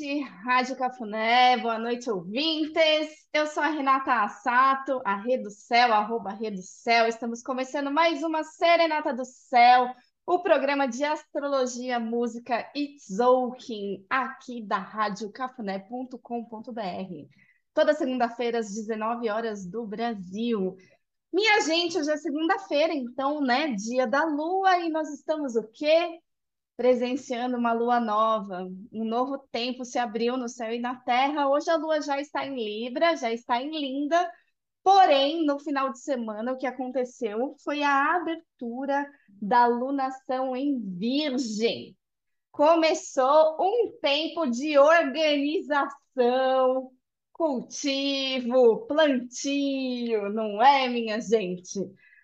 noite, Rádio Cafuné, boa noite, ouvintes. Eu sou a Renata Assato, a Rede do Céu, arroba Rede do Céu. Estamos começando mais uma Serenata do Céu, o programa de astrologia, música e Zouking, aqui da radiocafuné.com.br. Toda segunda-feira, às 19 horas do Brasil. Minha gente, hoje é segunda-feira, então, né, dia da lua, e nós estamos o quê? Presenciando uma lua nova, um novo tempo se abriu no céu e na terra. Hoje a lua já está em Libra, já está em Linda, porém, no final de semana, o que aconteceu foi a abertura da lunação em Virgem. Começou um tempo de organização, cultivo, plantio, não é, minha gente?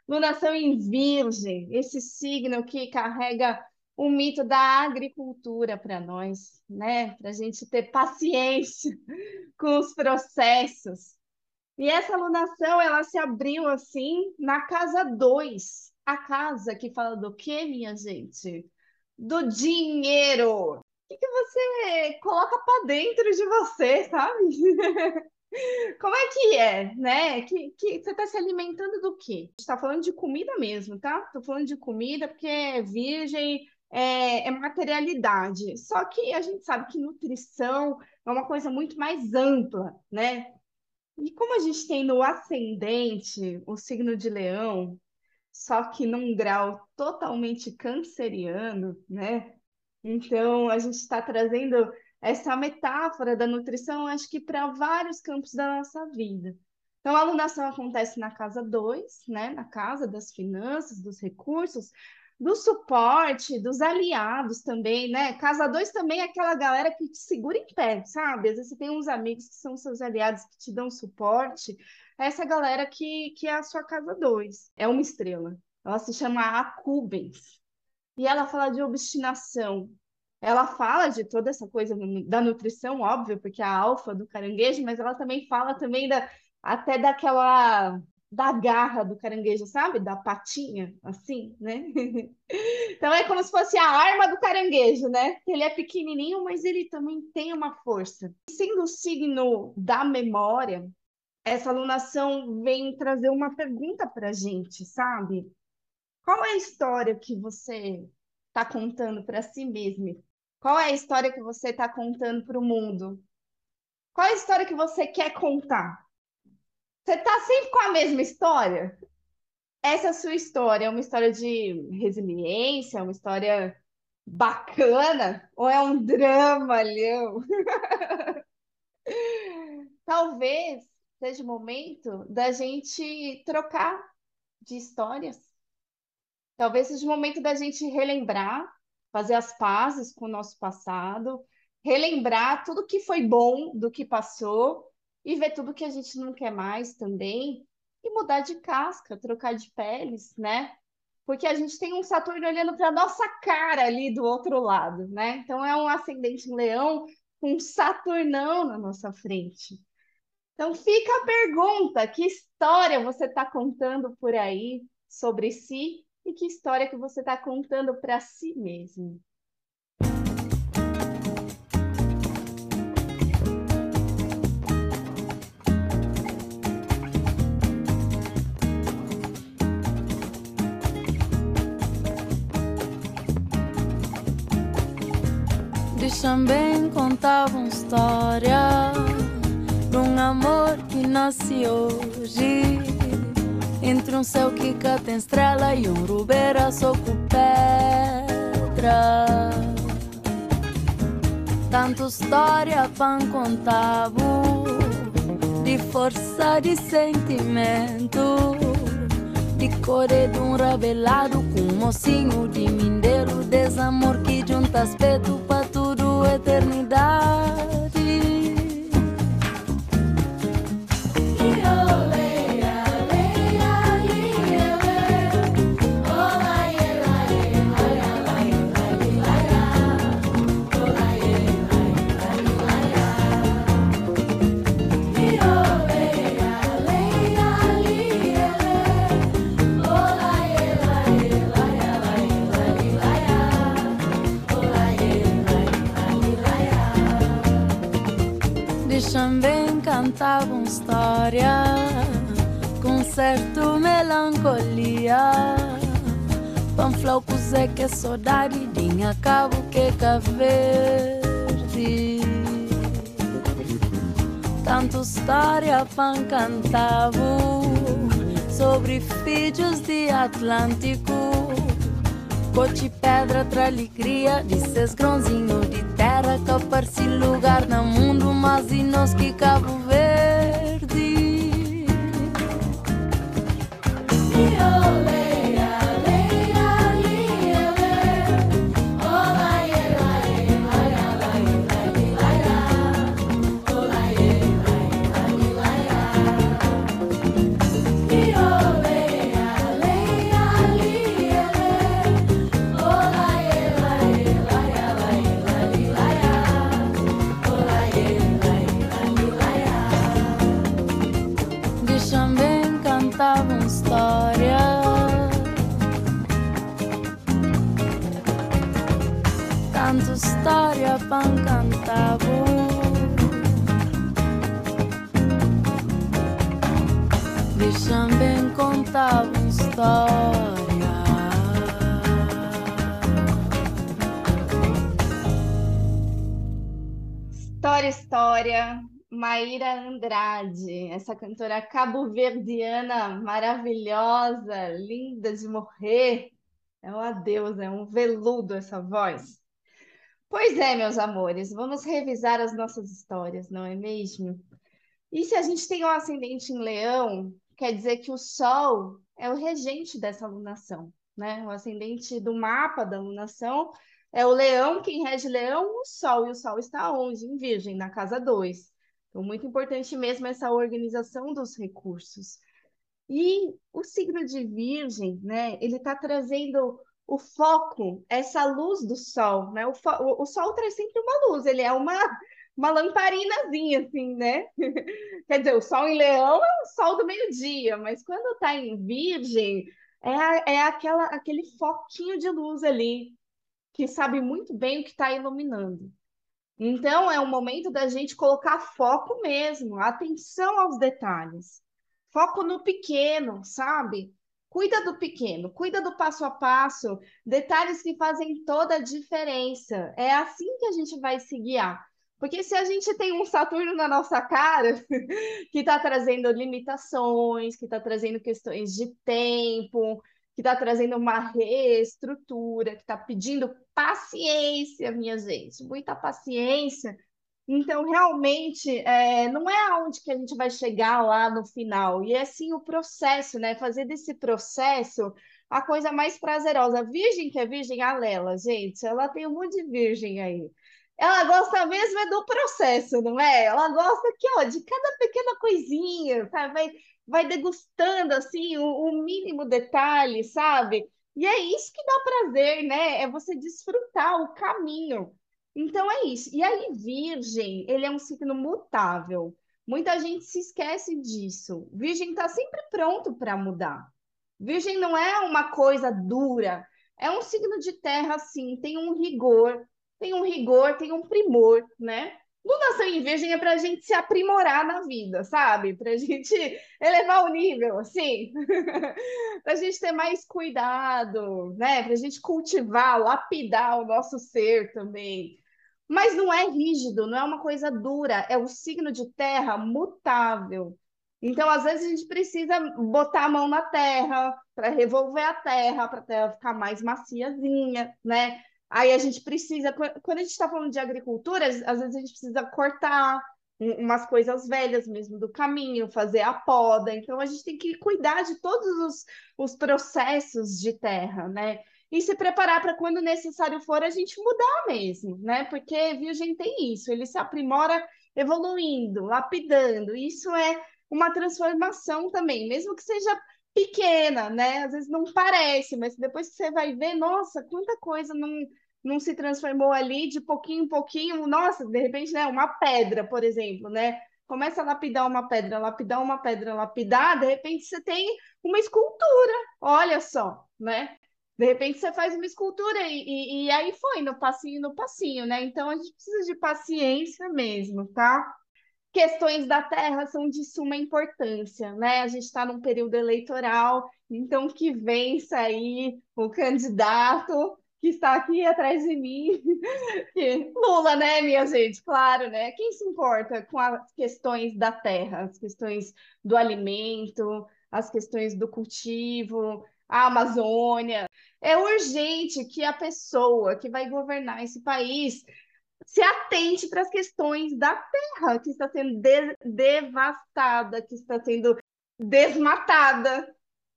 Lunação em Virgem, esse signo que carrega o mito da agricultura para nós, né? Para a gente ter paciência com os processos. E essa alunação, ela se abriu assim na casa 2. A casa que fala do quê, minha gente? Do dinheiro. O que, que você coloca para dentro de você, sabe? Como é que é, né? Que, que você está se alimentando do quê? Está falando de comida mesmo, tá? Estou falando de comida porque é virgem, é, é materialidade. Só que a gente sabe que nutrição é uma coisa muito mais ampla, né? E como a gente tem no ascendente o signo de leão, só que num grau totalmente canceriano, né? Então a gente está trazendo essa metáfora da nutrição, acho que para vários campos da nossa vida. Então, a alunação acontece na casa 2, né? Na casa das finanças, dos recursos, do suporte, dos aliados também, né? Casa 2 também é aquela galera que te segura em pé, sabe? Às vezes você tem uns amigos que são seus aliados que te dão suporte. Essa galera que, que é a sua casa 2. É uma estrela. Ela se chama Acubens. E ela fala de obstinação. Ela fala de toda essa coisa da nutrição, óbvio, porque é a alfa do caranguejo, mas ela também fala também da, até daquela da garra do caranguejo, sabe? Da patinha, assim, né? então é como se fosse a arma do caranguejo, né? Ele é pequenininho, mas ele também tem uma força. Sendo o signo da memória, essa alunação vem trazer uma pergunta para a gente, sabe? Qual é a história que você está contando para si mesmo? Qual é a história que você está contando para o mundo? Qual é a história que você quer contar? Você tá sempre com a mesma história? Essa é sua história é uma história de resiliência, uma história bacana ou é um drama, Leão? Talvez seja o momento da gente trocar de histórias. Talvez seja o momento da gente relembrar, fazer as pazes com o nosso passado, relembrar tudo que foi bom do que passou e ver tudo que a gente não quer mais também e mudar de casca, trocar de peles, né? Porque a gente tem um Saturno olhando para nossa cara ali do outro lado, né? Então é um ascendente em leão com um Saturnão na nossa frente. Então fica a pergunta: que história você está contando por aí sobre si e que história que você está contando para si mesmo? Também contavam história de um amor que nasce hoje entre um céu que cá tem estrela e um rubeira só com pedra. Tanto história pan contavo de força de sentimento de core de um rabelado com um mocinho de mindeiro desamor que junta aspecto para eternidade. Contavam história com certo melancolia. Panflaucos é que saudade, dinha cabo que verde. Tanto história pan cantavo sobre filhos de Atlântico. Pedra tra alegria, desses grãozinhos de terra que aparece lugar no mundo, mas e nós que Cabo Verde. História. História, história. Maíra Andrade, essa cantora cabo-verdiana maravilhosa, linda de morrer. É uma deusa, é um veludo essa voz. Pois é, meus amores, vamos revisar as nossas histórias, não é mesmo? E se a gente tem um ascendente em Leão, quer dizer que o Sol é o regente dessa alunação, né? O ascendente do mapa da alunação é o Leão, quem rege Leão, o Sol, e o Sol está onde? Em Virgem, na casa 2. Então, muito importante mesmo essa organização dos recursos. E o signo de Virgem, né? Ele está trazendo o foco, essa luz do sol, né? O, o, o, sol traz sempre uma luz, ele é uma, uma lamparinazinha, assim, né? Quer dizer, o sol em leão é o sol do meio-dia, mas quando está em virgem, é, é aquela, aquele foquinho de luz ali, que sabe muito bem o que está iluminando. Então, é o momento da gente colocar foco mesmo, atenção aos detalhes. Foco no pequeno, sabe? Cuida do pequeno, cuida do passo a passo, detalhes que fazem toda a diferença. É assim que a gente vai se guiar. Porque se a gente tem um Saturno na nossa cara, que está trazendo limitações, que está trazendo questões de tempo, que está trazendo uma reestrutura, que está pedindo paciência, minha gente, muita paciência, então, realmente, é, não é aonde que a gente vai chegar lá no final, e é sim o processo, né? Fazer desse processo a coisa mais prazerosa. Virgem que é virgem, a Lela, gente, ela tem um monte de virgem aí. Ela gosta mesmo é do processo, não é? Ela gosta aqui, ó, de cada pequena coisinha, sabe? Vai, vai degustando, assim, o, o mínimo detalhe, sabe? E é isso que dá prazer, né? É você desfrutar o caminho. Então é isso. E aí, Virgem, ele é um signo mutável. Muita gente se esquece disso. Virgem está sempre pronto para mudar. Virgem não é uma coisa dura. É um signo de terra, sim. Tem um rigor, tem um rigor, tem um primor, né? Lunação em Virgem é para a gente se aprimorar na vida, sabe? Para a gente elevar o nível, assim. para a gente ter mais cuidado, né? Para a gente cultivar, lapidar o nosso ser também. Mas não é rígido, não é uma coisa dura, é o signo de terra mutável. Então, às vezes, a gente precisa botar a mão na terra para revolver a terra, para a terra ficar mais maciazinha, né? Aí a gente precisa, quando a gente está falando de agricultura, às vezes a gente precisa cortar umas coisas velhas mesmo do caminho, fazer a poda. Então, a gente tem que cuidar de todos os, os processos de terra, né? e se preparar para quando necessário for a gente mudar mesmo, né? Porque Virgem tem isso, ele se aprimora evoluindo, lapidando. Isso é uma transformação também, mesmo que seja pequena, né? Às vezes não parece, mas depois que você vai ver, nossa, quanta coisa não, não se transformou ali de pouquinho em pouquinho. Nossa, de repente, né? Uma pedra, por exemplo, né? Começa a lapidar uma pedra, lapidar uma pedra, lapidar, de repente você tem uma escultura. Olha só, né? De repente você faz uma escultura e, e, e, aí foi, no passinho, no passinho, né? Então a gente precisa de paciência mesmo, tá? Questões da terra são de suma importância, né? A gente está num período eleitoral, então que vença aí o candidato que está aqui atrás de mim. Lula, né, minha gente? Claro, né? Quem se importa com as questões da terra, as questões do alimento, as questões do cultivo, a Amazônia? É urgente que a pessoa que vai governar esse país se atente para as questões da terra que está sendo de devastada, que está sendo desmatada.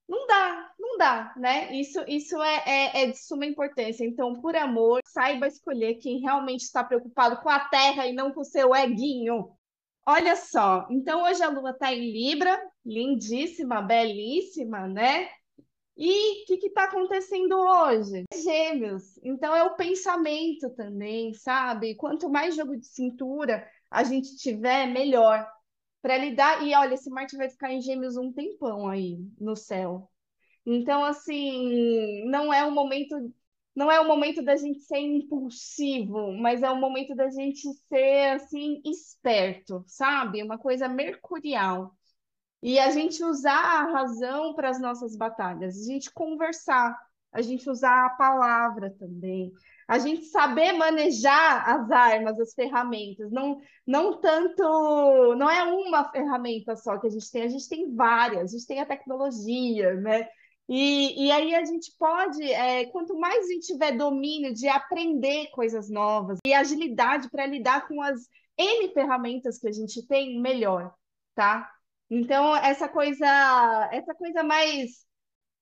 Não dá, não dá, né? Isso, isso é, é, é, de suma importância. Então, por amor, saiba escolher quem realmente está preocupado com a terra e não com o seu eguinho. Olha só, então hoje a lua está em Libra, lindíssima, belíssima, né? E o que está acontecendo hoje? Gêmeos. Então é o pensamento também, sabe? Quanto mais jogo de cintura a gente tiver, melhor. Para lidar. E olha, esse Marte vai ficar em Gêmeos um tempão aí no céu. Então, assim, não é o momento. Não é o momento da gente ser impulsivo, mas é o momento da gente ser assim esperto, sabe? Uma coisa mercurial. E a gente usar a razão para as nossas batalhas, a gente conversar, a gente usar a palavra também, a gente saber manejar as armas, as ferramentas, não, não tanto, não é uma ferramenta só que a gente tem, a gente tem várias, a gente tem a tecnologia, né? E, e aí a gente pode, é, quanto mais a gente tiver domínio de aprender coisas novas e agilidade para lidar com as N ferramentas que a gente tem, melhor, tá? Então, essa coisa, essa coisa mais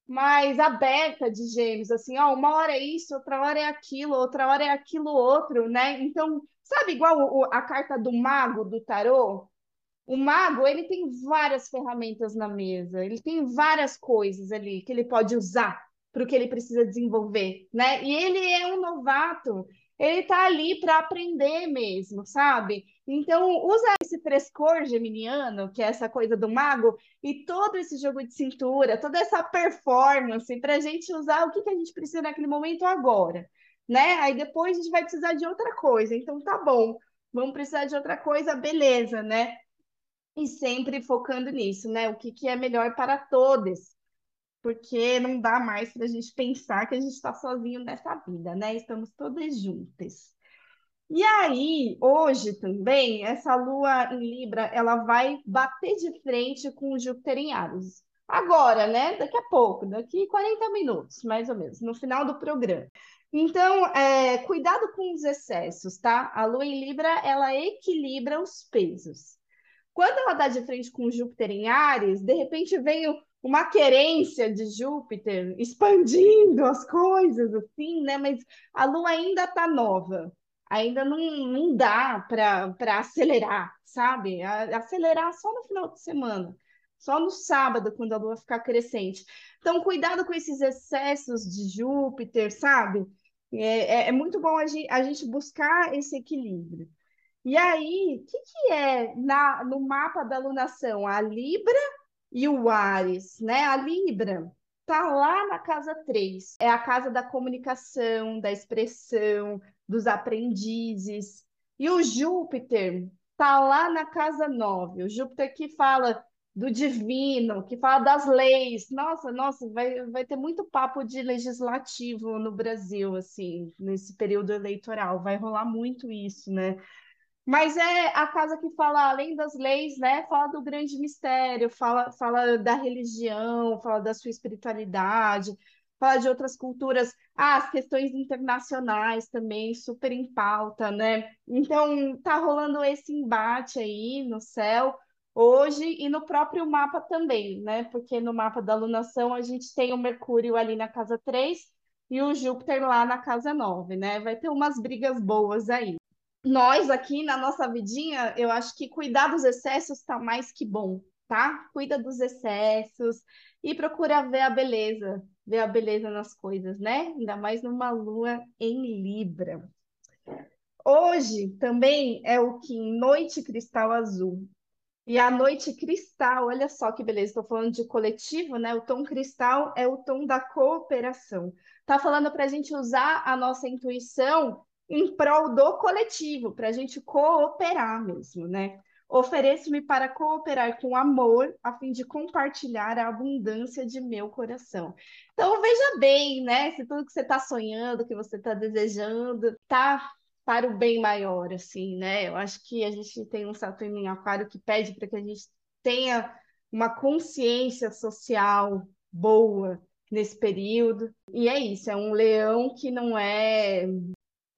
mais aberta de gêmeos, assim, ó, uma hora é isso, outra hora é aquilo, outra hora é aquilo outro, né? Então, sabe igual a carta do mago do tarô? O mago, ele tem várias ferramentas na mesa, ele tem várias coisas ali que ele pode usar para o que ele precisa desenvolver, né? E ele é um novato, ele está ali para aprender mesmo, sabe? Então, usa esse frescor geminiano, que é essa coisa do mago, e todo esse jogo de cintura, toda essa performance, para a gente usar o que, que a gente precisa naquele momento agora, né? Aí depois a gente vai precisar de outra coisa, então tá bom, vamos precisar de outra coisa, beleza, né? E sempre focando nisso, né? O que, que é melhor para todos porque não dá mais para a gente pensar que a gente está sozinho nessa vida, né? Estamos todas juntas. E aí, hoje também, essa lua em Libra, ela vai bater de frente com o Júpiter em Ares. Agora, né? Daqui a pouco, daqui 40 minutos, mais ou menos, no final do programa. Então, é, cuidado com os excessos, tá? A lua em Libra, ela equilibra os pesos. Quando ela dá de frente com o Júpiter em Ares, de repente vem o, uma querência de Júpiter expandindo as coisas, assim, né? Mas a Lua ainda está nova, ainda não, não dá para acelerar, sabe? Acelerar só no final de semana, só no sábado, quando a Lua ficar crescente. Então, cuidado com esses excessos de Júpiter, sabe? É, é, é muito bom a gente, a gente buscar esse equilíbrio. E aí, o que, que é na, no mapa da lunação? A Libra e o Ares, né? A Libra tá lá na casa 3. É a casa da comunicação, da expressão, dos aprendizes. E o Júpiter tá lá na casa 9. O Júpiter que fala do divino, que fala das leis. Nossa, nossa, vai, vai ter muito papo de legislativo no Brasil, assim, nesse período eleitoral. Vai rolar muito isso, né? Mas é a casa que fala, além das leis, né? Fala do grande mistério, fala, fala da religião, fala da sua espiritualidade, fala de outras culturas, ah, as questões internacionais também, super em pauta, né? Então, tá rolando esse embate aí no céu hoje e no próprio mapa também, né? Porque no mapa da alunação a gente tem o Mercúrio ali na casa 3 e o Júpiter lá na casa 9, né? Vai ter umas brigas boas aí nós aqui na nossa vidinha, eu acho que cuidar dos excessos está mais que bom, tá? Cuida dos excessos e procura ver a beleza, ver a beleza nas coisas, né? Ainda mais numa lua em Libra. Hoje também é o que Noite Cristal Azul. E a noite cristal, olha só que beleza, estou falando de coletivo, né? O tom cristal é o tom da cooperação. Tá falando para a gente usar a nossa intuição em prol do coletivo, para a gente cooperar mesmo, né? Ofereço-me para cooperar com amor, a fim de compartilhar a abundância de meu coração. Então, veja bem, né? Se tudo que você está sonhando, que você está desejando, está para o bem maior, assim, né? Eu acho que a gente tem um Saturno em Aquário que pede para que a gente tenha uma consciência social boa nesse período. E é isso, é um leão que não é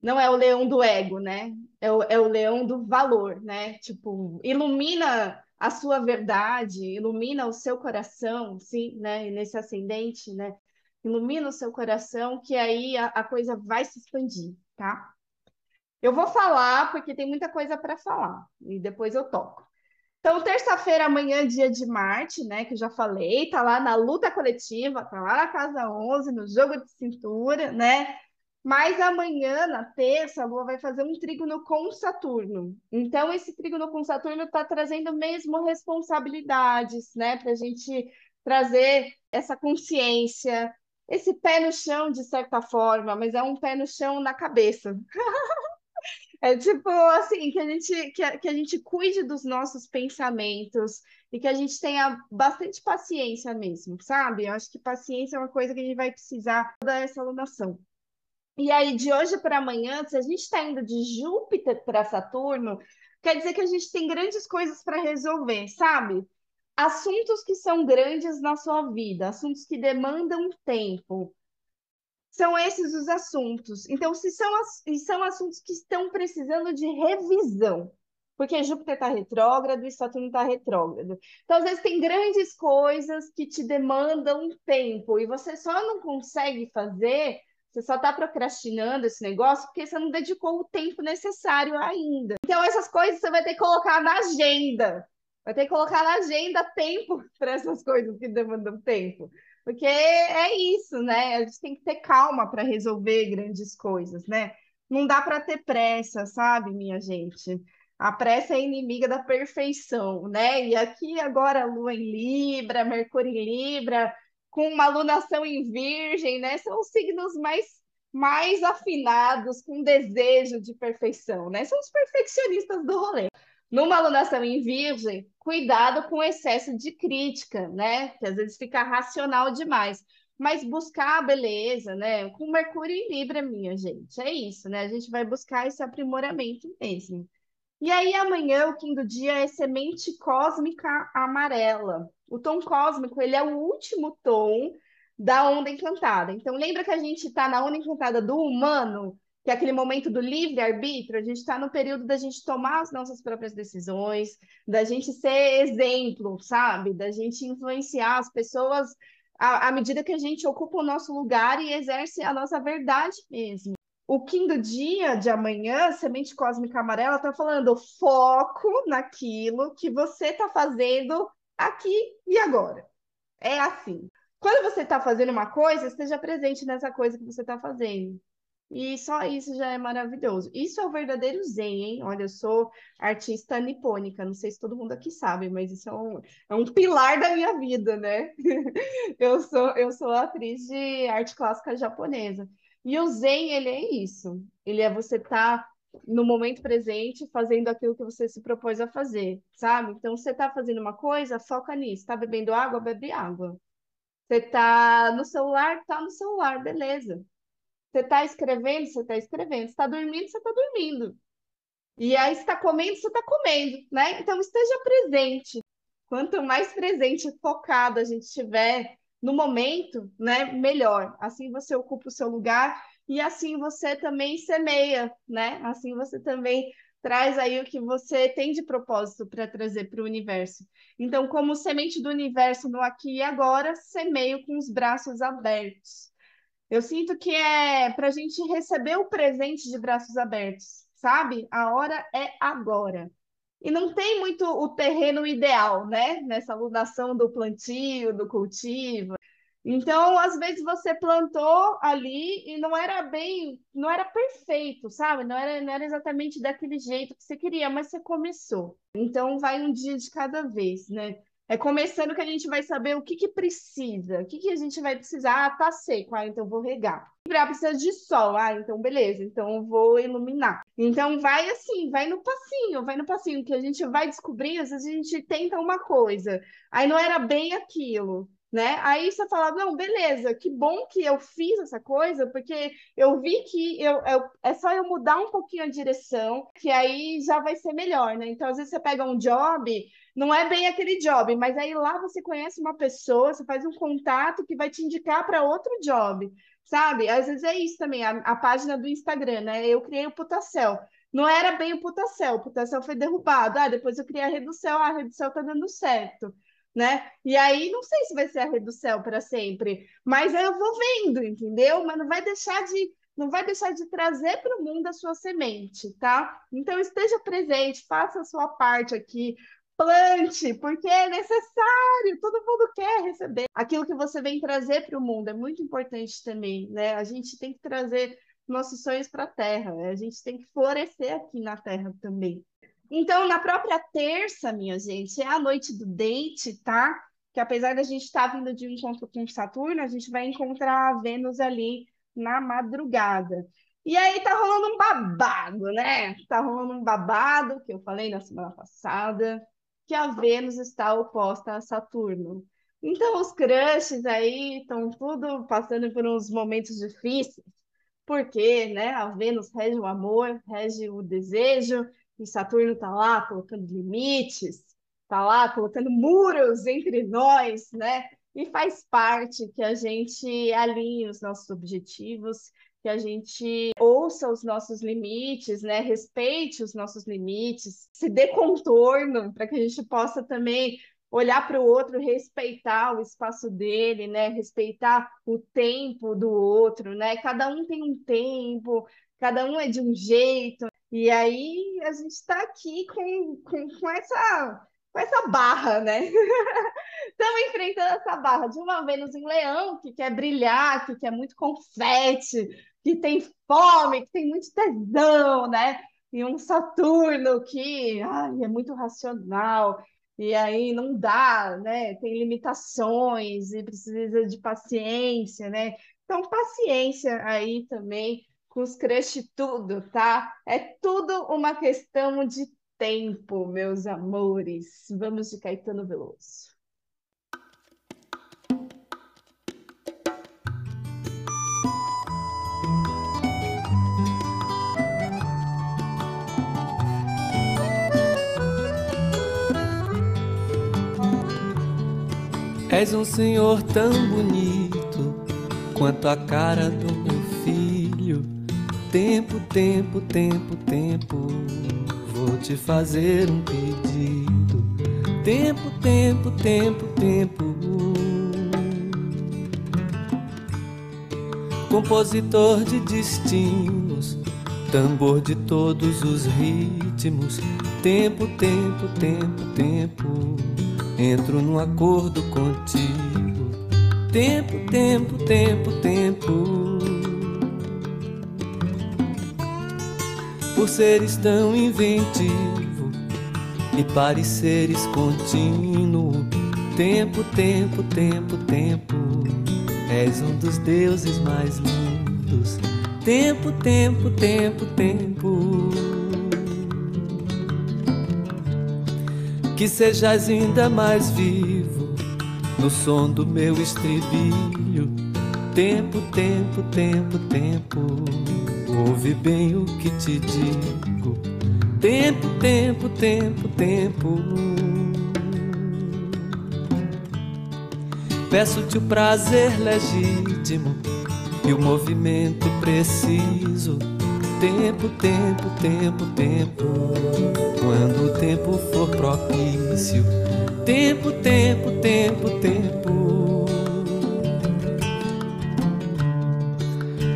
não é o leão do ego, né? É o, é o leão do valor, né? Tipo, ilumina a sua verdade, ilumina o seu coração, sim, né? nesse ascendente, né? Ilumina o seu coração, que aí a, a coisa vai se expandir, tá? Eu vou falar, porque tem muita coisa para falar, e depois eu toco. Então, terça-feira, amanhã, dia de Marte, né? Que já falei, tá lá na luta coletiva, tá lá na casa 11, no jogo de cintura, né? Mas amanhã, na terça, a Lua vai fazer um trígono com Saturno. Então, esse trígono com Saturno está trazendo mesmo responsabilidades, né? Para a gente trazer essa consciência, esse pé no chão, de certa forma, mas é um pé no chão na cabeça. É tipo assim, que a gente, que a, que a gente cuide dos nossos pensamentos e que a gente tenha bastante paciência mesmo, sabe? Eu acho que paciência é uma coisa que a gente vai precisar toda essa alunação. E aí, de hoje para amanhã, se a gente está indo de Júpiter para Saturno, quer dizer que a gente tem grandes coisas para resolver, sabe? Assuntos que são grandes na sua vida, assuntos que demandam tempo são esses os assuntos. Então, se são, são assuntos que estão precisando de revisão, porque Júpiter está retrógrado e Saturno está retrógrado. Então, às vezes, tem grandes coisas que te demandam tempo e você só não consegue fazer, você só está procrastinando esse negócio porque você não dedicou o tempo necessário ainda. Então, essas coisas você vai ter que colocar na agenda. Vai ter que colocar na agenda tempo para essas coisas que demandam tempo. Porque é isso, né? A gente tem que ter calma para resolver grandes coisas, né? Não dá para ter pressa, sabe, minha gente? A pressa é inimiga da perfeição, né? E aqui agora Lua em Libra, Mercúrio em Libra, com uma alunação em Virgem, né? São os signos mais mais afinados, com desejo de perfeição, né? São os perfeccionistas do rolê. Numa alunação em virgem, cuidado com o excesso de crítica, né? Que às vezes fica racional demais. Mas buscar a beleza, né? Com Mercúrio em Libra, minha gente. É isso, né? A gente vai buscar esse aprimoramento mesmo. E aí, amanhã, o quinto dia é semente cósmica amarela. O tom cósmico, ele é o último tom da onda encantada. Então, lembra que a gente está na onda encantada do humano? que é aquele momento do livre-arbítrio, a gente está no período da gente tomar as nossas próprias decisões, da gente ser exemplo, sabe? Da gente influenciar as pessoas à, à medida que a gente ocupa o nosso lugar e exerce a nossa verdade mesmo. O quinto dia de amanhã, Semente Cósmica Amarela, está falando foco naquilo que você está fazendo aqui e agora. É assim. Quando você está fazendo uma coisa, esteja presente nessa coisa que você está fazendo. E só isso já é maravilhoso. Isso é o verdadeiro zen, hein? Olha, eu sou artista nipônica, não sei se todo mundo aqui sabe, mas isso é um, é um pilar da minha vida, né? Eu sou, eu sou atriz de arte clássica japonesa. E o zen, ele é isso. Ele é você estar tá no momento presente fazendo aquilo que você se propôs a fazer, sabe? Então, você está fazendo uma coisa, foca nisso. Está bebendo água, bebe água. Você está no celular, tá no celular, beleza. Você está escrevendo, você está escrevendo. Está dormindo, você está dormindo. E aí, está comendo, você está comendo, né? Então, esteja presente. Quanto mais presente e focado a gente estiver no momento, né, melhor. Assim você ocupa o seu lugar e assim você também semeia, né? Assim você também traz aí o que você tem de propósito para trazer para o universo. Então, como semente do universo no aqui e agora, semeio com os braços abertos. Eu sinto que é para a gente receber o presente de braços abertos, sabe? A hora é agora. E não tem muito o terreno ideal, né? Nessa alunação do plantio, do cultivo. Então, às vezes você plantou ali e não era bem, não era perfeito, sabe? Não era, não era exatamente daquele jeito que você queria, mas você começou. Então, vai um dia de cada vez, né? É começando que a gente vai saber o que, que precisa, o que, que a gente vai precisar. Ah, tá seco, ah, então vou regar. Ah, precisa de sol, ah, então beleza, então vou iluminar. Então vai assim, vai no passinho, vai no passinho, que a gente vai descobrir, às vezes a gente tenta uma coisa, aí não era bem aquilo né? Aí você fala, não, beleza, que bom que eu fiz essa coisa, porque eu vi que eu, eu, é só eu mudar um pouquinho a direção, que aí já vai ser melhor, né? Então, às vezes você pega um job, não é bem aquele job, mas aí lá você conhece uma pessoa, você faz um contato que vai te indicar para outro job, sabe? Às vezes é isso também, a, a página do Instagram, né? Eu criei o Putacel. Não era bem o Putacel, o Putacel foi derrubado. Ah, depois eu criei a Reducel, ah, a Reducel tá dando certo né? E aí não sei se vai ser a redução para sempre, mas eu vou vendo, entendeu? Mas não vai deixar de não vai deixar de trazer para o mundo a sua semente, tá? Então esteja presente, faça a sua parte aqui, plante, porque é necessário, todo mundo quer receber aquilo que você vem trazer para o mundo, é muito importante também, né? A gente tem que trazer nossos sonhos para a terra, a gente tem que florescer aqui na terra também. Então, na própria terça, minha gente, é a noite do date, tá? Que apesar da gente estar tá vindo de um encontro com Saturno, a gente vai encontrar a Vênus ali na madrugada. E aí tá rolando um babado, né? Tá rolando um babado, que eu falei na semana passada, que a Vênus está oposta a Saturno. Então, os crushes aí estão tudo passando por uns momentos difíceis, porque, né, a Vênus rege o amor, rege o desejo, e Saturno está lá colocando limites, está lá colocando muros entre nós, né? E faz parte que a gente alinhe os nossos objetivos, que a gente ouça os nossos limites, né? Respeite os nossos limites, se dê contorno para que a gente possa também olhar para o outro, respeitar o espaço dele, né? Respeitar o tempo do outro, né? Cada um tem um tempo, cada um é de um jeito, e aí a gente está aqui com, com, com, essa, com essa barra, né? Estamos enfrentando essa barra de uma Vênus em Leão, que quer brilhar, que quer muito confete, que tem fome, que tem muito tesão, né? E um Saturno que ai, é muito racional, e aí não dá, né? Tem limitações e precisa de paciência, né? Então, paciência aí também com os crush tudo, tá? É tudo uma questão de tempo, meus amores. Vamos de Caetano Veloso. És um senhor tão bonito quanto a cara do Tempo, tempo, tempo, tempo, vou te fazer um pedido. Tempo, tempo, tempo, tempo. Compositor de destinos, tambor de todos os ritmos. Tempo, tempo, tempo, tempo. Entro num acordo contigo. Tempo, tempo, tempo, tempo. Por seres tão inventivo e pareceres contínuo. Tempo, tempo, tempo, tempo, és um dos deuses mais lindos. Tempo, tempo, tempo, tempo. Que sejas ainda mais vivo no som do meu estribilho. Tempo, tempo, tempo, tempo. Ouve bem o que te digo. Tempo, tempo, tempo, tempo. Peço-te o prazer legítimo e o movimento preciso. Tempo, tempo, tempo, tempo. Quando o tempo for propício. Tempo, tempo, tempo, tempo.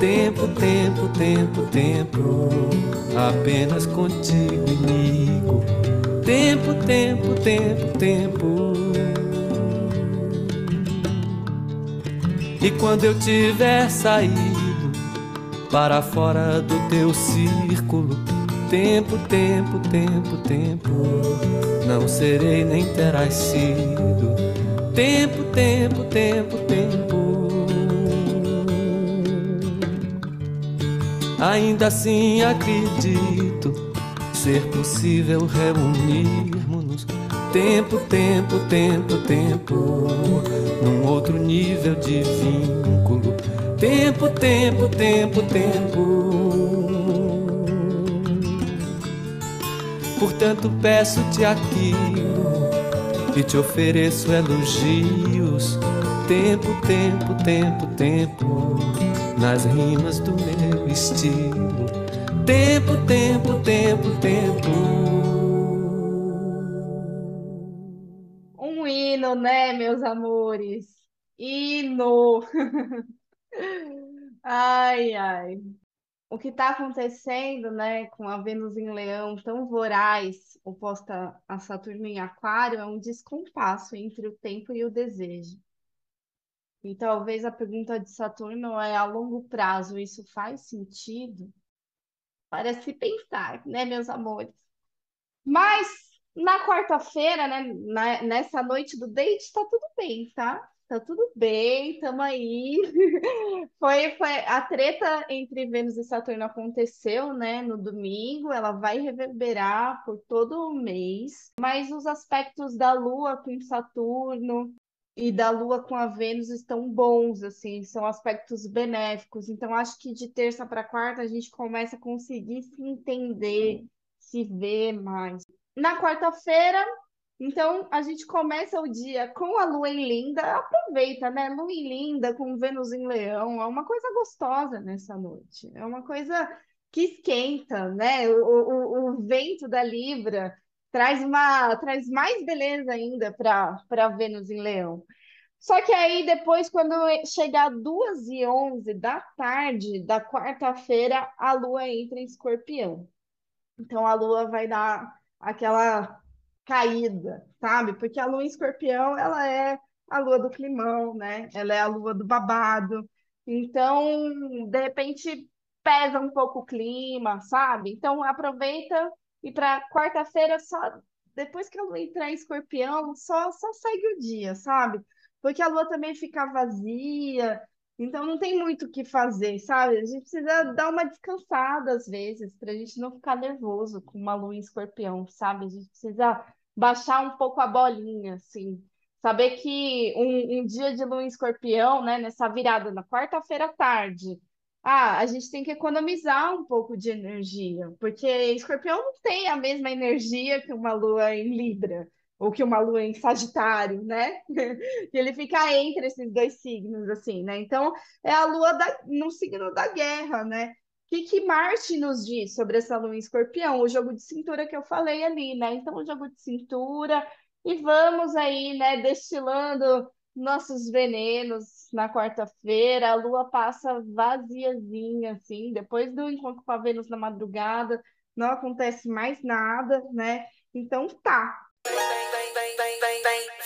Tempo, tempo, tempo, tempo, apenas contigo, amigo. Tempo, tempo, tempo, tempo. E quando eu tiver saído para fora do teu círculo, tempo, tempo, tempo, tempo, não serei nem terás sido. Tempo, tempo, tempo, tempo. Ainda assim acredito ser possível reunirmos-nos. Tempo, tempo, tempo, tempo, num outro nível de vínculo. Tempo, tempo, tempo, tempo. Portanto, peço-te aquilo e te ofereço elogios. Tempo, tempo, tempo, tempo, nas rimas do meu estilo. Tempo, tempo, tempo, tempo. Um hino, né, meus amores? Hino. Ai, ai o que está acontecendo, né, com a Vênus em Leão tão voraz, oposta a Saturno em Aquário, é um descompasso entre o tempo e o desejo. E talvez a pergunta de Saturno é: a longo prazo isso faz sentido? Para se pensar, né, meus amores? Mas na quarta-feira, né, nessa noite do date, está tudo bem, tá? Tá tudo bem, tamo aí. Foi, foi a treta entre Vênus e Saturno aconteceu, né, no domingo. Ela vai reverberar por todo o mês, mas os aspectos da Lua com Saturno e da Lua com a Vênus estão bons, assim, são aspectos benéficos. Então acho que de terça para quarta a gente começa a conseguir se entender, se ver mais. Na quarta-feira então, a gente começa o dia com a lua em linda, aproveita, né? Lua em linda, com Vênus em leão, é uma coisa gostosa nessa noite, é uma coisa que esquenta, né? O, o, o vento da Libra traz, uma, traz mais beleza ainda para Vênus em leão. Só que aí depois, quando chegar duas e onze da tarde da quarta-feira, a lua entra em escorpião. Então a lua vai dar aquela caída, sabe? Porque a lua em escorpião, ela é a lua do climão, né? Ela é a lua do babado. Então, de repente, pesa um pouco o clima, sabe? Então, aproveita e para quarta-feira, só depois que a lua entrar em escorpião, só, só segue o dia, sabe? Porque a lua também fica vazia, então não tem muito o que fazer, sabe? A gente precisa dar uma descansada às vezes, para a gente não ficar nervoso com uma lua em escorpião, sabe? A gente precisa baixar um pouco a bolinha, assim. Saber que um, um dia de lua em escorpião, né, nessa virada na quarta-feira à tarde, ah, a gente tem que economizar um pouco de energia, porque escorpião não tem a mesma energia que uma lua em Libra ou que uma lua em Sagitário, né? ele fica entre esses dois signos, assim, né? Então, é a lua da, no signo da guerra, né? que, que Marte nos diz sobre essa lua em escorpião? O jogo de cintura que eu falei ali, né? Então, o jogo de cintura, e vamos aí, né, destilando nossos venenos na quarta-feira. A lua passa vaziazinha, assim, depois do encontro com a Vênus na madrugada, não acontece mais nada, né? Então, tá. Vem, vem, vem,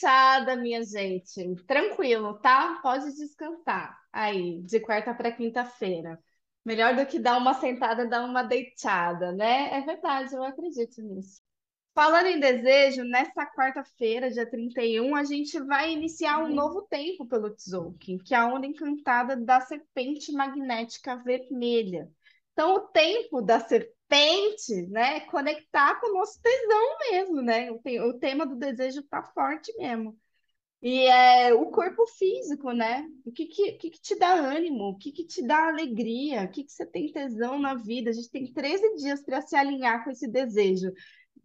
deitada, minha gente. Tranquilo, tá? Pode descansar aí, de quarta para quinta-feira. Melhor do que dar uma sentada, dar uma deitada, né? É verdade, eu acredito nisso. Falando em desejo, nessa quarta-feira, dia 31, a gente vai iniciar um novo tempo pelo Tzolk'in, que é a onda encantada da serpente magnética vermelha. Então, o tempo da serpente, né, conectar com o nosso tesão mesmo, né? O, te o tema do desejo tá forte mesmo. E é o corpo físico, né? O que que, que, que te dá ânimo? O que, que te dá alegria? O que, que você tem tesão na vida? A gente tem 13 dias para se alinhar com esse desejo,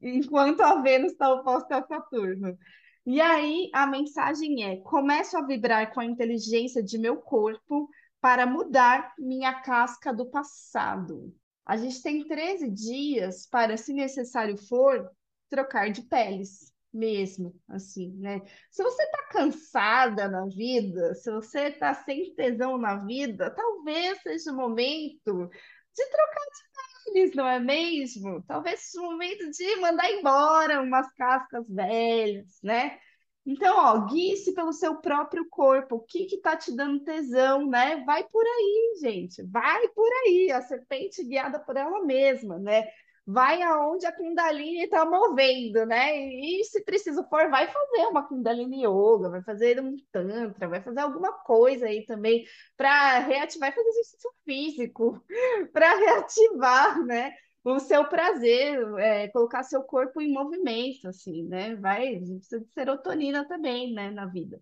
enquanto a Vênus está oposta a Saturno. E aí a mensagem é: começo a vibrar com a inteligência de meu corpo para mudar minha casca do passado. A gente tem 13 dias para, se necessário for, trocar de peles mesmo, assim, né? Se você está cansada na vida, se você está sem tesão na vida, talvez seja o momento de trocar de peles, não é mesmo? Talvez seja o momento de mandar embora umas cascas velhas, né? Então, ó, guie-se pelo seu próprio corpo. O que que tá te dando tesão, né? Vai por aí, gente. Vai por aí. A serpente guiada por ela mesma, né? vai aonde a Kundalini está movendo, né? E se preciso for, vai fazer uma Kundalini Yoga, vai fazer um Tantra, vai fazer alguma coisa aí também para reativar, fazer exercício físico, para reativar, né? O seu prazer, é, colocar seu corpo em movimento, assim, né? Vai, precisa de serotonina também, né, na vida.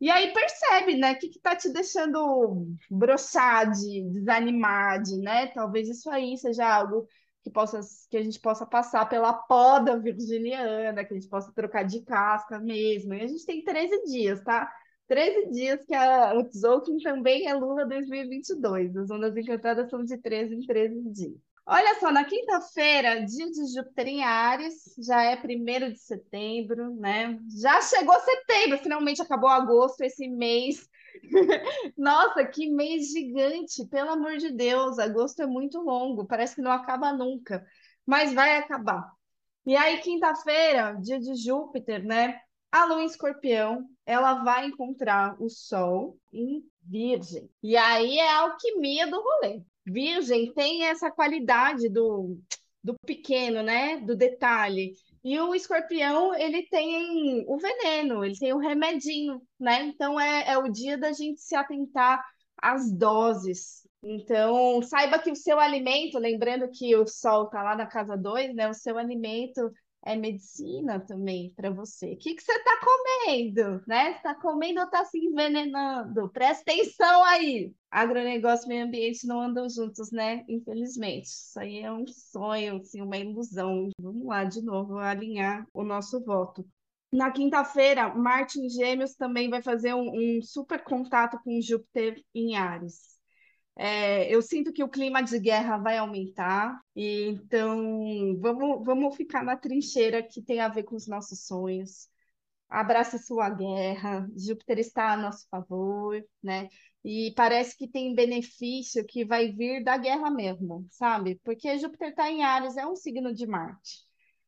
E aí percebe, né, o que está te deixando broxado, desanimado, né? Talvez isso aí seja algo que, possa, que a gente possa passar pela poda virginiana, que a gente possa trocar de casca mesmo. E a gente tem 13 dias, tá? 13 dias que a, o Tzolk'in também é Lula 2022. As ondas encantadas são de 13 em 13 dias. Olha só, na quinta-feira, dia de Júpiter em Ares, já é 1 de setembro, né? Já chegou setembro, finalmente acabou agosto, esse mês nossa, que mês gigante! Pelo amor de Deus, agosto é muito longo, parece que não acaba nunca, mas vai acabar. E aí, quinta-feira, dia de Júpiter, né? A Lua em Escorpião, ela vai encontrar o Sol em Virgem. E aí é a alquimia do rolê. Virgem tem essa qualidade do, do pequeno, né? Do detalhe. E o escorpião, ele tem o veneno, ele tem o remedinho, né? Então é, é o dia da gente se atentar às doses. Então, saiba que o seu alimento, lembrando que o sol está lá na casa 2, né? O seu alimento é medicina também para você. O que, que você está comendo, né? Está comendo ou está se envenenando? Presta atenção aí. Agronegócio e meio ambiente não andam juntos, né? Infelizmente. Isso aí é um sonho, assim, uma ilusão. Vamos lá de novo alinhar o nosso voto. Na quinta-feira, Marte Gêmeos também vai fazer um, um super contato com Júpiter em Ares. É, eu sinto que o clima de guerra vai aumentar, e então vamos, vamos ficar na trincheira que tem a ver com os nossos sonhos. Abraça sua guerra, Júpiter está a nosso favor, né? E parece que tem benefício que vai vir da guerra mesmo, sabe? Porque Júpiter está em Ares, é um signo de Marte.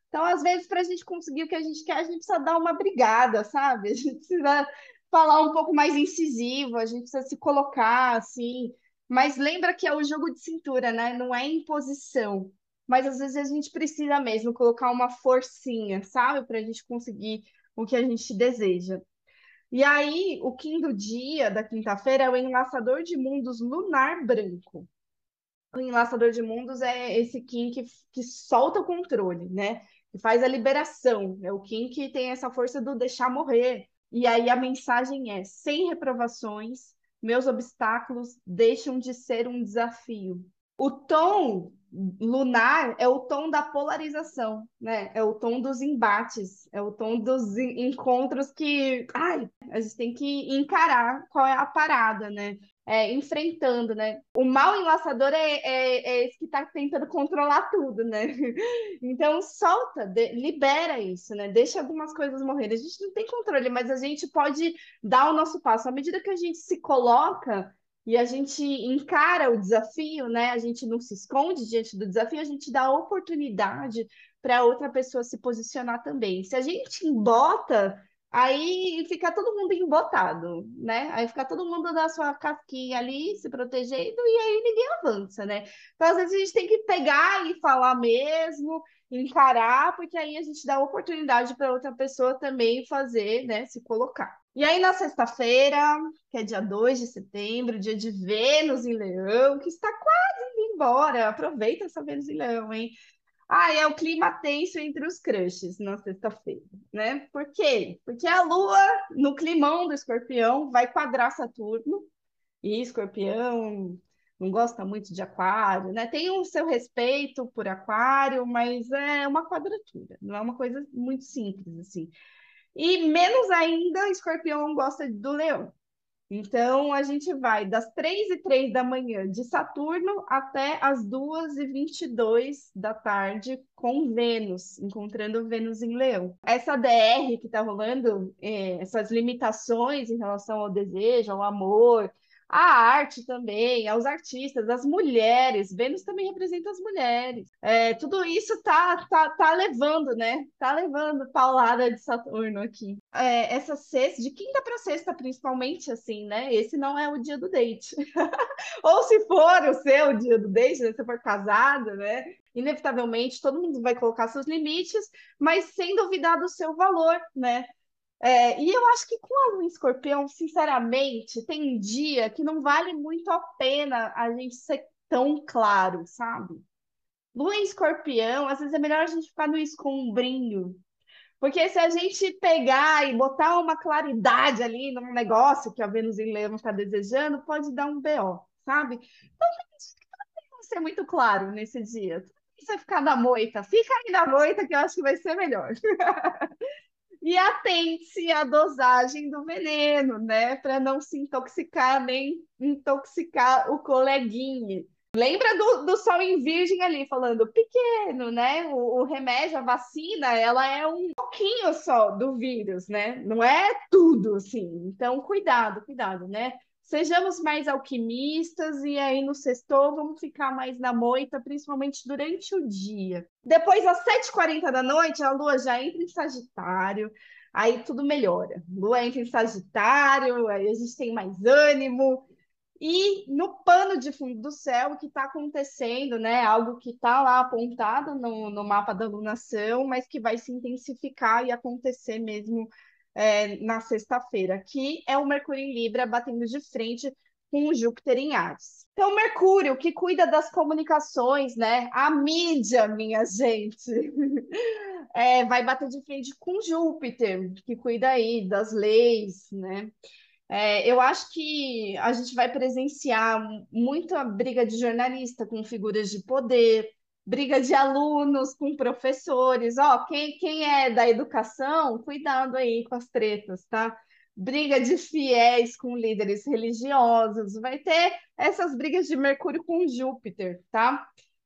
Então, às vezes, para a gente conseguir o que a gente quer, a gente precisa dar uma brigada, sabe? A gente precisa falar um pouco mais incisivo, a gente precisa se colocar assim mas lembra que é o jogo de cintura, né? Não é imposição. Mas às vezes a gente precisa mesmo colocar uma forcinha, sabe? Para a gente conseguir o que a gente deseja. E aí, o quinto dia da quinta-feira é o enlaçador de mundos lunar branco. O enlaçador de mundos é esse Kim que, que solta o controle, né? Que faz a liberação. É o Kim que tem essa força do deixar morrer. E aí a mensagem é: sem reprovações, meus obstáculos deixam de ser um desafio. O tom lunar é o tom da polarização, né? É o tom dos embates, é o tom dos encontros que, ai, a gente tem que encarar qual é a parada, né? É, enfrentando, né? O mal enlaçador é, é, é esse que está tentando controlar tudo, né? Então solta, de, libera isso, né? Deixa algumas coisas morrer. A gente não tem controle, mas a gente pode dar o nosso passo. À medida que a gente se coloca e a gente encara o desafio, né? A gente não se esconde diante do desafio, a gente dá oportunidade para outra pessoa se posicionar também. Se a gente embota, aí fica todo mundo embotado, né? Aí fica todo mundo na sua casquinha ali, se protegendo, e aí ninguém avança, né? Então, às vezes, a gente tem que pegar e falar mesmo, encarar, porque aí a gente dá oportunidade para outra pessoa também fazer, né? Se colocar. E aí, na sexta-feira, que é dia 2 de setembro, dia de Vênus em Leão, que está quase indo embora. Aproveita essa Vênus em Leão, hein? Ah, é o clima tenso entre os crushes na sexta-feira, né? Por quê? Porque a Lua, no climão do escorpião, vai quadrar Saturno, e escorpião não gosta muito de aquário, né? Tem o seu respeito por aquário, mas é uma quadratura, não é uma coisa muito simples, assim. E menos ainda, escorpião gosta do leão. Então, a gente vai das 3 e 3 da manhã de Saturno até as 2 e 22 da tarde com Vênus, encontrando Vênus em Leão. Essa DR que está rolando, é, essas limitações em relação ao desejo, ao amor, a arte também, aos artistas, as mulheres, Vênus também representa as mulheres. É, tudo isso tá, tá, tá levando, né? Tá levando paulada de Saturno aqui. É, essa sexta, de quinta para sexta, principalmente, assim, né? Esse não é o dia do date. Ou se for o seu dia do date, né? se for casada, né? Inevitavelmente, todo mundo vai colocar seus limites, mas sem duvidar do seu valor, né? É, e eu acho que com a lua escorpião, sinceramente, tem dia que não vale muito a pena a gente ser tão claro, sabe? Lua em escorpião, às vezes é melhor a gente ficar no escombrinho. Porque se a gente pegar e botar uma claridade ali num negócio que a Vênus em Leão está desejando, pode dar um BO, sabe? Então tem que ser muito claro nesse dia. Precisa ficar na moita. Fica aí na moita que eu acho que vai ser melhor. E atente-se à dosagem do veneno, né? Para não se intoxicar nem intoxicar o coleguinha. Lembra do, do sol em virgem ali, falando pequeno, né? O, o, remédio, a vacina, ela é um pouquinho só do vírus, né? Não é tudo, assim. Então, cuidado, cuidado, né? Sejamos mais alquimistas e aí no sextou vamos ficar mais na moita, principalmente durante o dia. Depois, às 7h40 da noite, a lua já entra em Sagitário, aí tudo melhora. Lua entra em Sagitário, aí a gente tem mais ânimo. E no pano de fundo do céu, o que está acontecendo, né? Algo que está lá apontado no, no mapa da lunação, mas que vai se intensificar e acontecer mesmo é, na sexta-feira, que é o Mercúrio em Libra batendo de frente com Júpiter em Ares. Então, Mercúrio, que cuida das comunicações, né? A mídia, minha gente, é, vai bater de frente com Júpiter, que cuida aí das leis, né? É, eu acho que a gente vai presenciar muita briga de jornalista com figuras de poder, briga de alunos com professores, ó, quem, quem é da educação, cuidado aí com as tretas, tá? Briga de fiéis com líderes religiosos, vai ter essas brigas de Mercúrio com Júpiter, tá?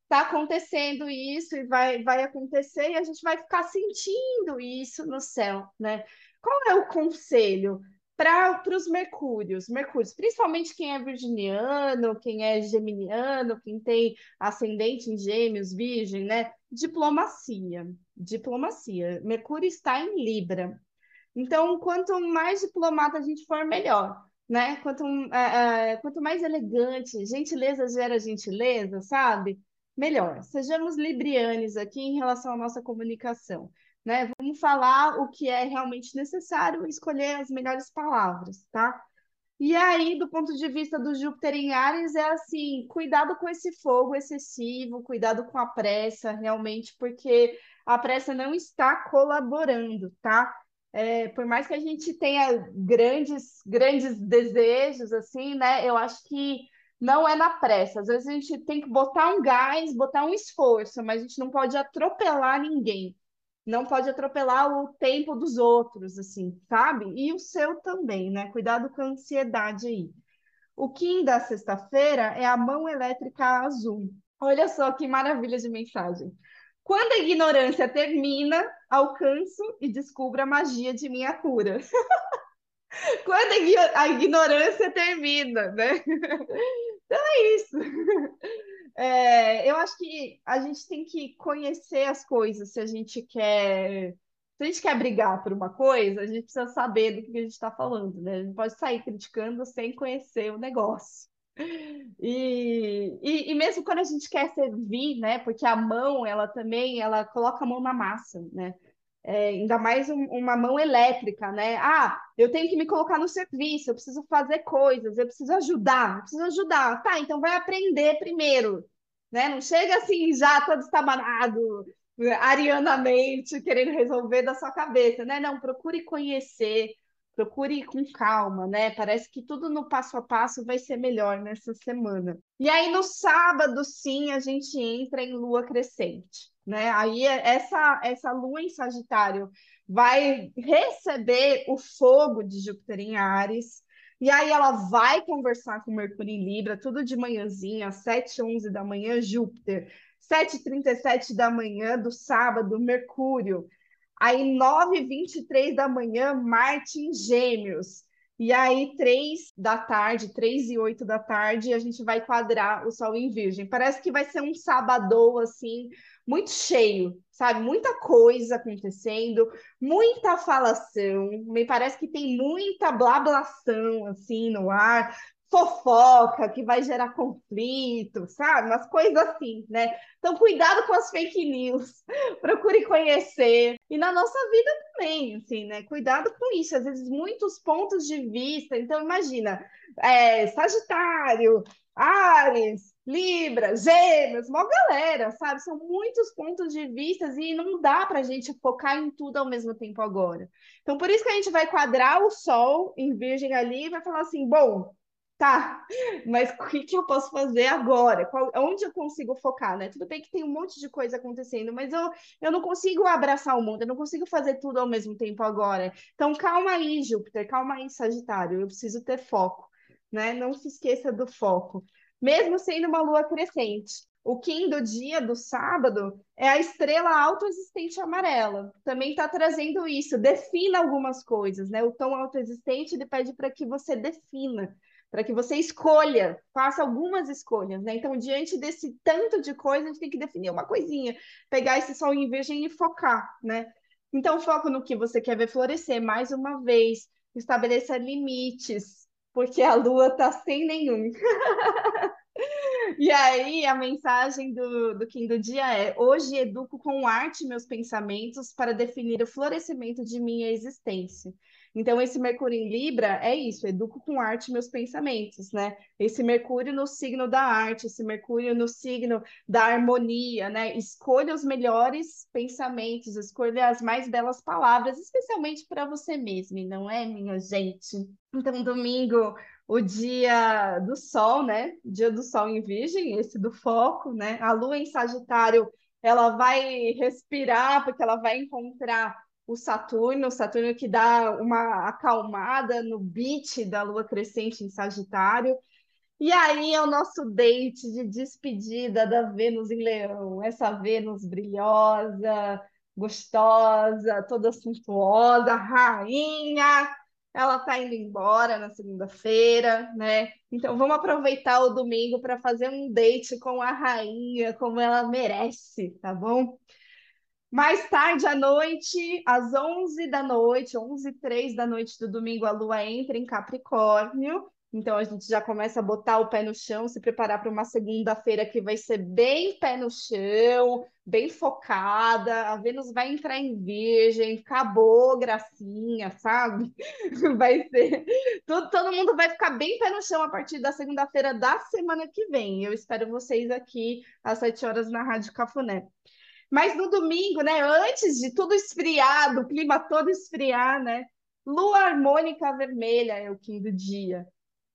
Tá acontecendo isso e vai, vai acontecer e a gente vai ficar sentindo isso no céu, né? Qual é o conselho? Para os mercúrios, mercúrios, principalmente quem é virginiano, quem é geminiano, quem tem ascendente em gêmeos, virgem, né? Diplomacia, diplomacia. Mercúrio está em Libra. Então, quanto mais diplomata a gente for, melhor, né? Quanto, é, é, quanto mais elegante, gentileza gera gentileza, sabe? Melhor. Sejamos librianes aqui em relação à nossa comunicação né? Vamos falar o que é realmente necessário, escolher as melhores palavras, tá? E aí, do ponto de vista do Júpiter em Ares, é assim, cuidado com esse fogo excessivo, cuidado com a pressa, realmente, porque a pressa não está colaborando, tá? É, por mais que a gente tenha grandes, grandes desejos, assim, né? Eu acho que não é na pressa. Às vezes a gente tem que botar um gás, botar um esforço, mas a gente não pode atropelar ninguém não pode atropelar o tempo dos outros, assim, sabe? E o seu também, né? Cuidado com a ansiedade aí. O Kim da sexta-feira é a mão elétrica azul. Olha só que maravilha de mensagem. Quando a ignorância termina, alcanço e descubro a magia de minha cura. Quando a ignorância termina, né? Então é isso. É, eu acho que a gente tem que conhecer as coisas se a gente quer. Se a gente quer brigar por uma coisa, a gente precisa saber do que a gente está falando, né? A gente pode sair criticando sem conhecer o negócio. E, e, e, mesmo quando a gente quer servir, né? Porque a mão, ela também, ela coloca a mão na massa, né? É, ainda mais um, uma mão elétrica, né? Ah, eu tenho que me colocar no serviço, eu preciso fazer coisas, eu preciso ajudar, eu preciso ajudar. Tá, então vai aprender primeiro, né? Não chega assim já todo estabanado, arianamente, querendo resolver da sua cabeça, né? Não, procure conhecer, procure com calma, né? Parece que tudo no passo a passo vai ser melhor nessa semana. E aí no sábado, sim, a gente entra em lua crescente, né? Aí essa essa lua em Sagitário vai receber o fogo de Júpiter em Ares. E aí ela vai conversar com Mercúrio em Libra, tudo de manhãzinha, às 7 11 da manhã, Júpiter. 7h37 da manhã do sábado, Mercúrio. Aí, 9h23 da manhã, Marte em Gêmeos. E aí, 3 da tarde, 3 e 8 da tarde, a gente vai quadrar o Sol em Virgem. Parece que vai ser um sabadão, assim, muito cheio, sabe? Muita coisa acontecendo, muita falação. Me parece que tem muita blablação, assim, no ar fofoca que vai gerar conflito, sabe? Umas coisas assim, né? Então, cuidado com as fake news, procure conhecer. E na nossa vida também, assim, né? Cuidado com isso. Às vezes, muitos pontos de vista. Então, imagina, é, Sagitário, Ares, Libra, Gêmeos, uma galera, sabe? São muitos pontos de vista e não dá para a gente focar em tudo ao mesmo tempo agora. Então, por isso que a gente vai quadrar o Sol em Virgem ali e vai falar assim: bom, Tá, mas o que, que eu posso fazer agora? Qual, onde eu consigo focar, né? Tudo bem que tem um monte de coisa acontecendo, mas eu, eu não consigo abraçar o mundo, eu não consigo fazer tudo ao mesmo tempo agora. Então, calma aí, Júpiter, calma aí, Sagitário, eu preciso ter foco, né? Não se esqueça do foco. Mesmo sendo uma lua crescente. O Kim do dia do sábado é a estrela autoexistente amarela. Também está trazendo isso. Defina algumas coisas, né? O tom autoexistente ele pede para que você defina para que você escolha, faça algumas escolhas, né? Então, diante desse tanto de coisa, a gente tem que definir uma coisinha, pegar esse sol em virgem e focar, né? Então, foco no que você quer ver florescer mais uma vez, estabeleça limites, porque a lua tá sem nenhum. E aí, a mensagem do, do Kim do dia é: Hoje educo com arte meus pensamentos para definir o florescimento de minha existência. Então, esse Mercúrio em Libra é isso, educo com arte meus pensamentos, né? Esse Mercúrio no signo da arte, esse Mercúrio no signo da harmonia, né? Escolha os melhores pensamentos, escolha as mais belas palavras, especialmente para você mesmo, não é, minha gente? Então, domingo, o dia do Sol, né? Dia do Sol em Virgem, esse do foco, né? A Lua em Sagitário, ela vai respirar, porque ela vai encontrar o Saturno, o Saturno que dá uma acalmada no beat da lua crescente em Sagitário. E aí é o nosso date de despedida da Vênus em Leão, essa Vênus brilhosa, gostosa, toda suntuosa, rainha. Ela tá indo embora na segunda-feira, né? Então vamos aproveitar o domingo para fazer um date com a rainha, como ela merece, tá bom? Mais tarde à noite, às 11 da noite, 11 e 3 da noite do domingo, a lua entra em Capricórnio. Então a gente já começa a botar o pé no chão, se preparar para uma segunda-feira que vai ser bem pé no chão, bem focada. A Vênus vai entrar em Virgem, acabou, gracinha, sabe? Vai ser. Todo, todo mundo vai ficar bem pé no chão a partir da segunda-feira da semana que vem. Eu espero vocês aqui às 7 horas na Rádio Cafuné. Mas no domingo, né, antes de tudo esfriar, do clima todo esfriar, né? Lua harmônica vermelha é o quinto dia.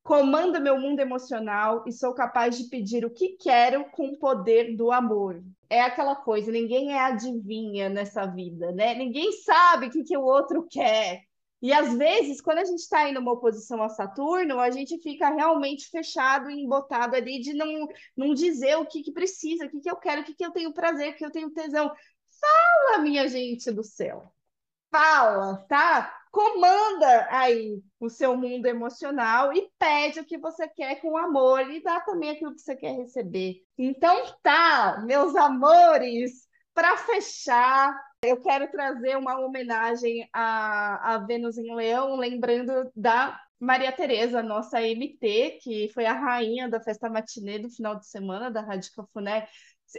Comando meu mundo emocional e sou capaz de pedir o que quero com o poder do amor. É aquela coisa, ninguém é adivinha nessa vida, né? Ninguém sabe o que, que o outro quer. E às vezes, quando a gente está em uma oposição a Saturno, a gente fica realmente fechado e embotado ali de não, não dizer o que, que precisa, o que, que eu quero, o que, que eu tenho prazer, o que eu tenho tesão. Fala, minha gente do céu. fala, tá? Comanda aí o seu mundo emocional e pede o que você quer com amor e dá também aquilo que você quer receber. Então tá, meus amores, para fechar, eu quero trazer uma homenagem a, a Vênus em Leão, lembrando da Maria Tereza, nossa MT, que foi a rainha da festa matinê do final de semana da Rádio Cafuné.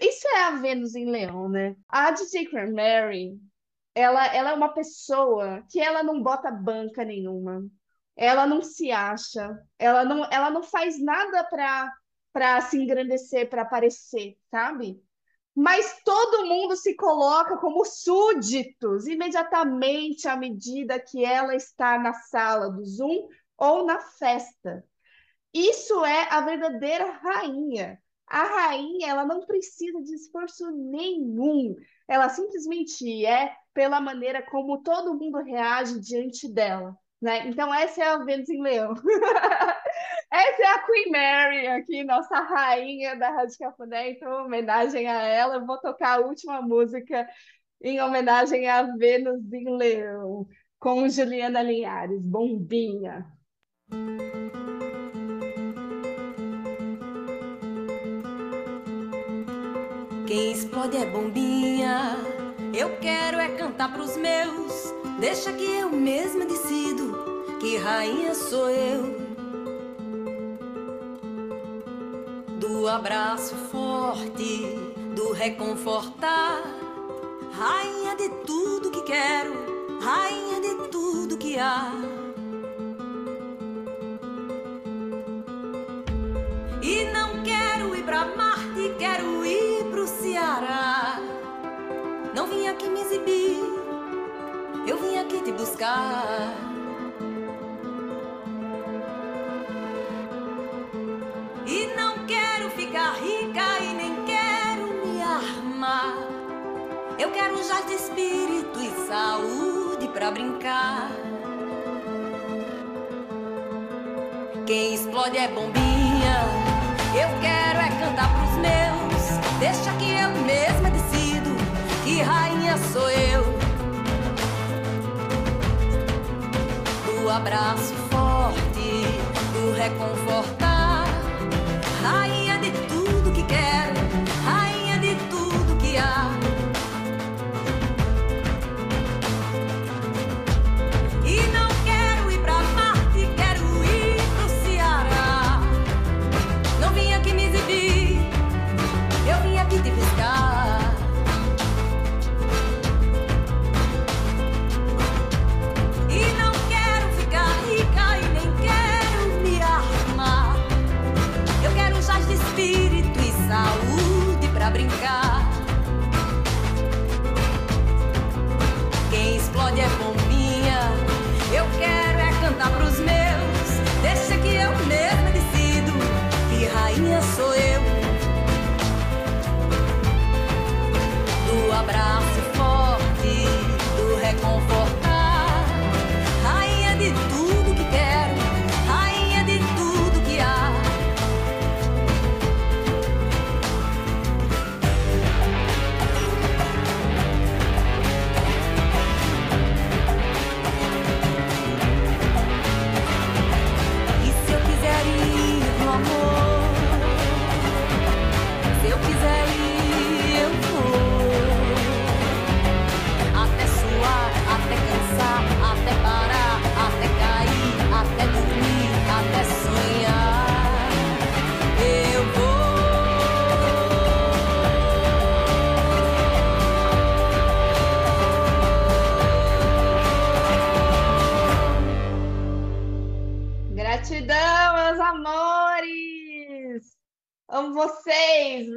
Isso é a Vênus em Leão, né? A DJ Mary, ela, ela é uma pessoa que ela não bota banca nenhuma. Ela não se acha, ela não, ela não faz nada para para se engrandecer, para aparecer, sabe? Mas todo mundo se coloca como súditos imediatamente à medida que ela está na sala do Zoom ou na festa. Isso é a verdadeira rainha. A rainha, ela não precisa de esforço nenhum. Ela simplesmente é pela maneira como todo mundo reage diante dela. Né? Então, essa é a Vênus em Leão. essa é a Queen Mary aqui, nossa rainha da Rádio Cafuné. Então, homenagem a ela, eu vou tocar a última música em homenagem a Vênus em Leão, com Juliana Linhares, Bombinha. Quem explode é bombinha. Eu quero é cantar pros meus. Deixa que eu mesma decido que rainha sou eu. Do abraço forte, do reconfortar. Rainha de tudo que quero, rainha de tudo que há. E não quero ir pra Marte, quero ir pro Ceará. Não vim aqui me exibir, eu vim aqui te buscar. Espírito e saúde pra brincar. Quem explode é bombinha. Eu quero é cantar pros meus. Deixa que eu mesma decido que rainha sou eu. Do abraço forte, do reconfortar.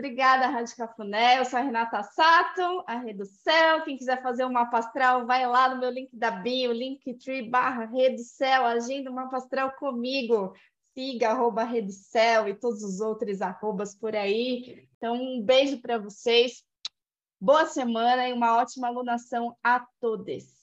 Obrigada, Rádio Cafuné. Eu sou a Renata Sato, a Rede do Céu. Quem quiser fazer um mapa astral, vai lá no meu link da bio, linktree barra Rede Céu, agenda um mapa astral comigo. Siga arroba Rede Céu e todos os outros arrobas por aí. Então, um beijo para vocês. Boa semana e uma ótima alunação a todos.